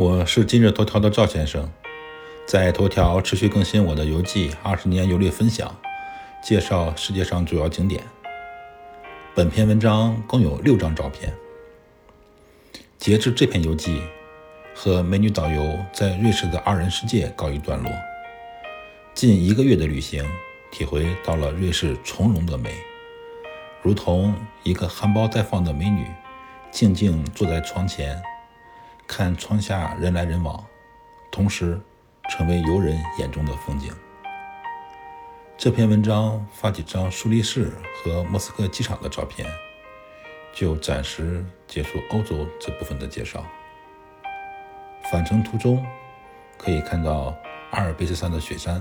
我是今日头条的赵先生，在头条持续更新我的游记，二十年游历分享，介绍世界上主要景点。本篇文章共有六张照片。截至这篇游记，和美女导游在瑞士的二人世界告一段落。近一个月的旅行，体会到了瑞士从容的美，如同一个含苞待放的美女，静静坐在窗前。看窗下人来人往，同时成为游人眼中的风景。这篇文章发几张苏黎世和莫斯科机场的照片，就暂时结束欧洲这部分的介绍。返程途中可以看到阿尔卑斯山的雪山，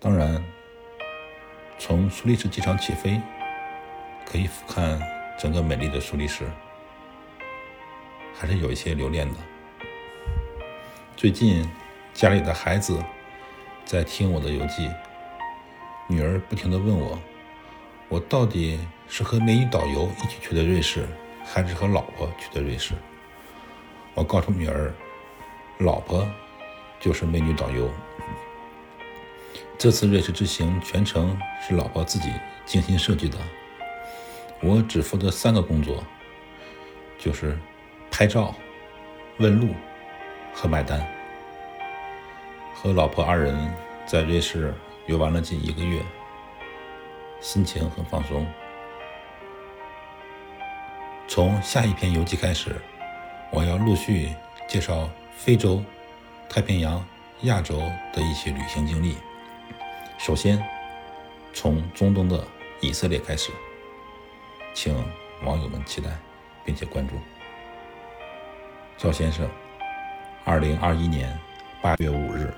当然，从苏黎世机场起飞，可以俯瞰整个美丽的苏黎世。还是有一些留恋的。最近家里的孩子在听我的游记，女儿不停地问我：我到底是和美女导游一起去的瑞士，还是和老婆去的瑞士？我告诉女儿，老婆就是美女导游。这次瑞士之行全程是老婆自己精心设计的，我只负责三个工作，就是。拍照、问路和买单，和老婆二人在瑞士游玩了近一个月，心情很放松。从下一篇游记开始，我要陆续介绍非洲、太平洋、亚洲的一些旅行经历。首先，从中东的以色列开始，请网友们期待并且关注。赵先生，二零二一年八月五日。